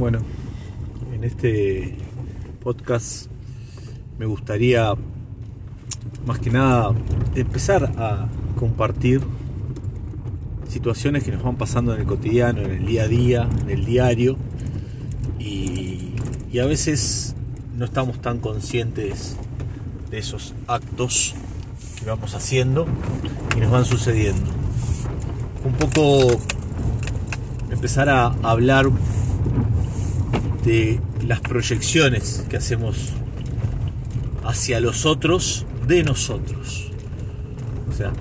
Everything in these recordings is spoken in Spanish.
Bueno, en este podcast me gustaría más que nada empezar a compartir situaciones que nos van pasando en el cotidiano, en el día a día, en el diario y, a veces no estamos tan conscientes de esos actos que vamos haciendo y nos van sucediendo. Un poco empezar a hablar de las proyecciones que hacemos hacia los otros de nosotros. O sea,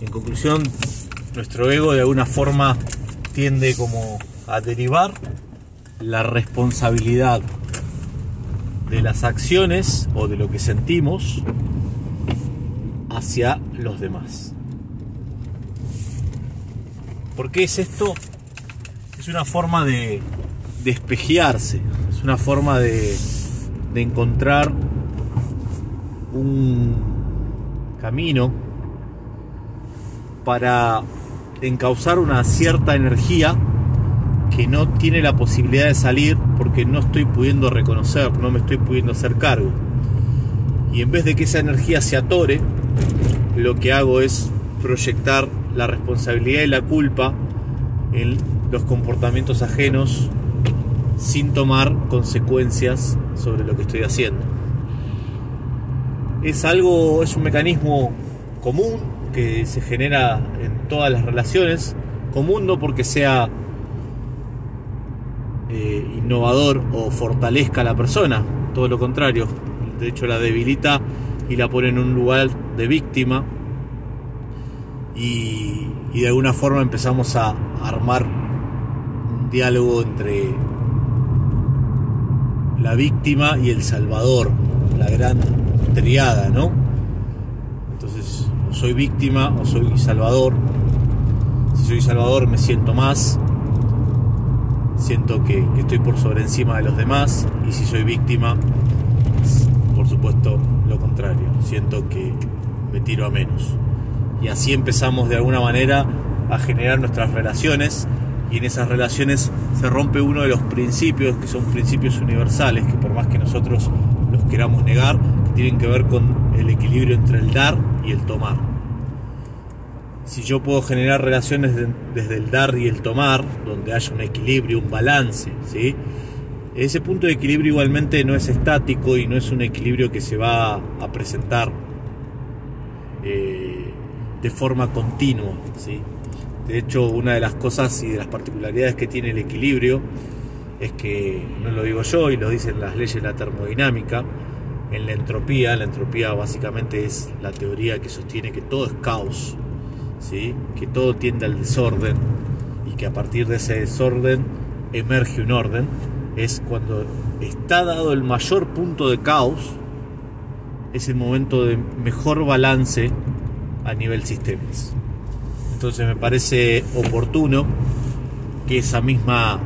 en conclusión, nuestro ego de alguna forma tiende como a derivar la responsabilidad de las acciones o de lo que sentimos hacia los demás. ¿Por qué es esto? Es una forma de, despejearse, es una forma de, de encontrar un camino para encauzar una cierta energía que no tiene la posibilidad de salir porque no estoy pudiendo reconocer, no me estoy pudiendo hacer cargo. Y en vez de que esa energía se atore, lo que hago es proyectar la responsabilidad y la culpa en los comportamientos ajenos sin tomar consecuencias sobre lo que estoy haciendo. Es algo, es un mecanismo común que se genera en todas las relaciones, común no porque sea eh, innovador o fortalezca a la persona, todo lo contrario, de hecho la debilita y la pone en un lugar de víctima y, y de alguna forma empezamos a armar un diálogo entre víctima y el salvador, la gran triada, ¿no? Entonces, o soy víctima o soy salvador. Si soy salvador me siento más, siento que, que estoy por sobre encima de los demás, y si soy víctima, por supuesto lo contrario, siento que me tiro a menos. Y así empezamos de alguna manera a generar nuestras relaciones y en esas relaciones se rompe uno de los principios que son principios universales, que por más que nosotros los queramos negar, que tienen que ver con el equilibrio entre el dar y el tomar. Si yo puedo generar relaciones de, desde el dar y el tomar, donde haya un equilibrio, un balance, ese punto de equilibrio igualmente no es estático y no es un equilibrio que se va a presentar eh, de forma continua. ¿sí? De hecho, una de las cosas y de las particularidades que tiene el equilibrio es que, no lo digo yo y lo dicen las leyes de la termodinámica, en la entropía, la entropía básicamente es la teoría que sostiene que todo es caos, ¿sí? que todo tiende al desorden y que a partir de ese desorden emerge un orden, es cuando está dado el mayor punto de caos, es el momento de mejor balance a nivel sistemas. Entonces me parece oportuno que esa misma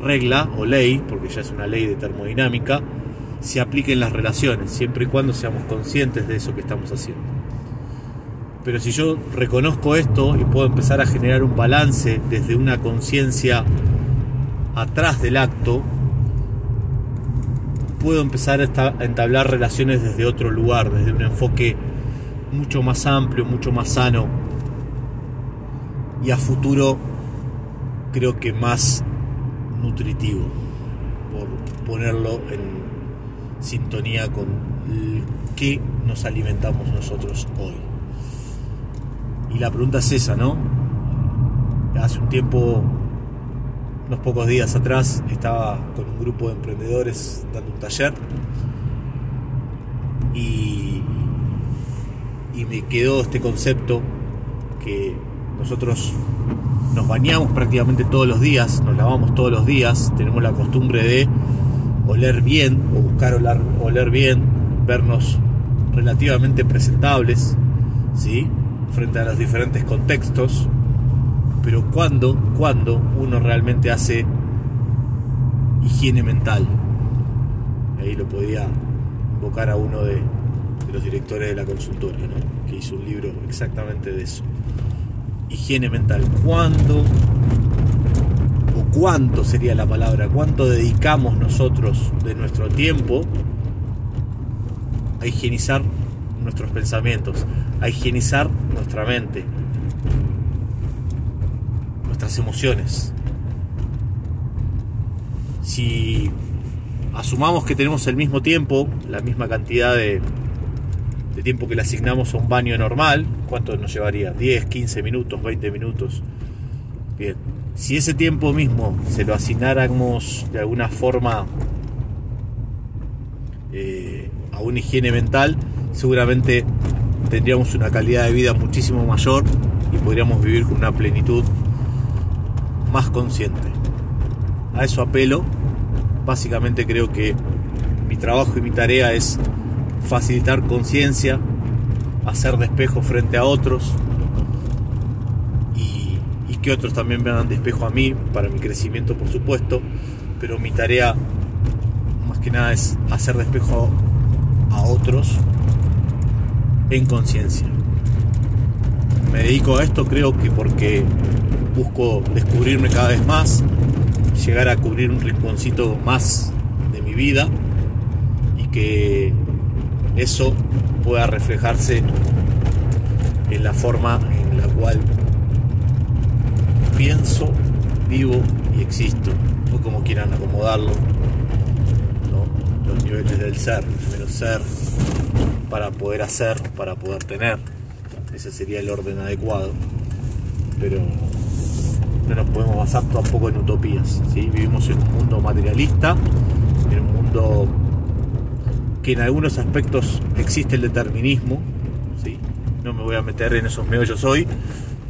regla o ley, porque ya es una ley de termodinámica, se aplique en las relaciones, siempre y cuando seamos conscientes de eso que estamos haciendo. Pero si yo reconozco esto y puedo empezar a generar un balance desde una conciencia atrás del acto, puedo empezar a entablar relaciones desde otro lugar, desde un enfoque mucho más amplio, mucho más sano y a futuro creo que más nutritivo, por ponerlo en sintonía con qué nos alimentamos nosotros hoy. Y la pregunta es esa, ¿no? Hace un tiempo, unos pocos días atrás, estaba con un grupo de emprendedores dando un taller y, y me quedó este concepto que nosotros nos bañamos prácticamente todos los días, nos lavamos todos los días, tenemos la costumbre de oler bien o buscar oler, bien, vernos relativamente presentables, ¿sí? Frente a los diferentes contextos. Pero cuando, uno realmente hace higiene mental. Ahí lo podía invocar a uno de, los directores de la consultora, que hizo un libro exactamente de eso higiene mental. ¿Cuándo cuánto sería la palabra, cuánto dedicamos nosotros de nuestro tiempo a higienizar nuestros pensamientos, a higienizar nuestra mente, nuestras emociones. Si asumamos que tenemos el mismo tiempo, la misma cantidad de tiempo que le asignamos a un baño normal, ¿cuánto nos llevaría? ¿10, 15 minutos, 20 minutos? Bien, si ese tiempo mismo se lo asignáramos de alguna forma eh, a una higiene mental, seguramente tendríamos una calidad de vida muchísimo mayor y podríamos vivir con una plenitud más consciente. A eso apelo. Básicamente creo que mi trabajo y mi tarea es facilitar conciencia, hacer despejo frente a otros y, que otros también me hagan despejo a mí, para mi crecimiento por supuesto, pero mi tarea más que nada es hacer despejo a otros en conciencia. Me dedico a esto creo que porque busco descubrirme cada vez más, llegar a cubrir un rinconcito más de mi vida y que eso pueda reflejarse en la forma en la cual pienso, vivo y existo, o como quieran acomodarlo, ¿no? los niveles del ser, primero ser, para poder hacer, para poder tener, ese sería el orden adecuado, pero no nos podemos basar tampoco en utopías, ¿sí? vivimos en un mundo materialista, en un mundo que en algunos aspectos existe el determinismo, ¿sí? no me voy a meter en esos meollos hoy,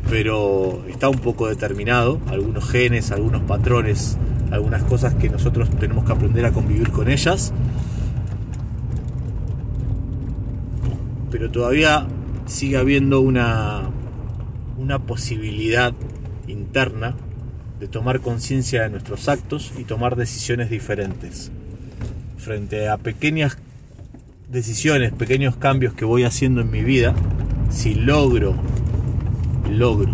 pero está un poco determinado, algunos genes, algunos patrones, algunas cosas que nosotros tenemos que aprender a convivir con ellas, pero todavía sigue habiendo una, una posibilidad interna de tomar conciencia de nuestros actos y tomar decisiones diferentes frente a pequeñas decisiones, pequeños cambios que voy haciendo en mi vida, si logro, logro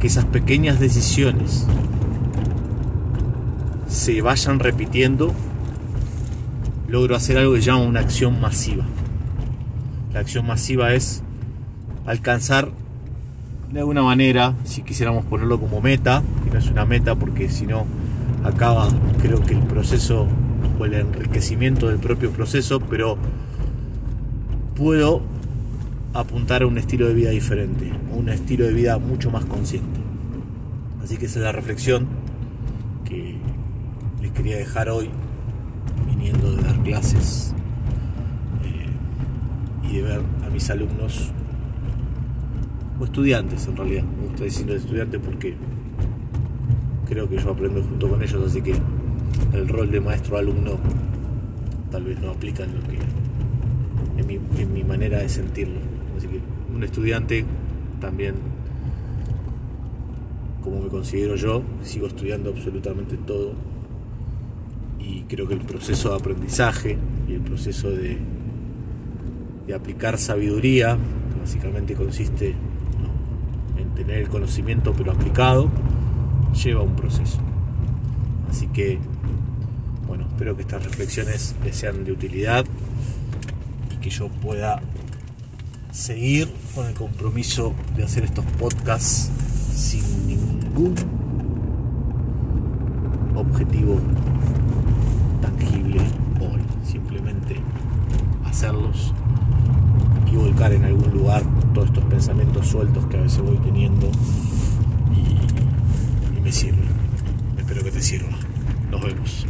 que esas pequeñas decisiones se vayan repitiendo, logro hacer algo que llama una acción masiva. La acción masiva es alcanzar de alguna manera, si quisiéramos ponerlo como meta, que no es una meta porque si no acaba, creo que el proceso o el enriquecimiento del propio proceso, pero puedo apuntar a un estilo de vida diferente, un estilo de vida mucho más consciente. Así que esa es la reflexión que les quería dejar hoy, viniendo de dar clases eh, y de ver a mis alumnos, o estudiantes en realidad, me gusta diciendo estudiantes porque creo que yo aprendo junto con ellos, así que el rol de maestro-alumno tal vez no aplica en lo que en mi, manera de sentirlo. Así que un estudiante también, como me considero yo, sigo estudiando absolutamente todo y creo que el proceso de aprendizaje y el proceso de, de aplicar sabiduría, que básicamente consiste en tener el conocimiento pero aplicado, lleva un proceso. Así que bueno, espero que estas reflexiones les sean de utilidad y que yo pueda seguir con el compromiso de hacer estos podcasts sin ningún objetivo tangible hoy. Simplemente hacerlos y volcar en algún lugar todos estos pensamientos sueltos que a veces voy teniendo y, y me sirven. Espero que te sirva. Nos vemos.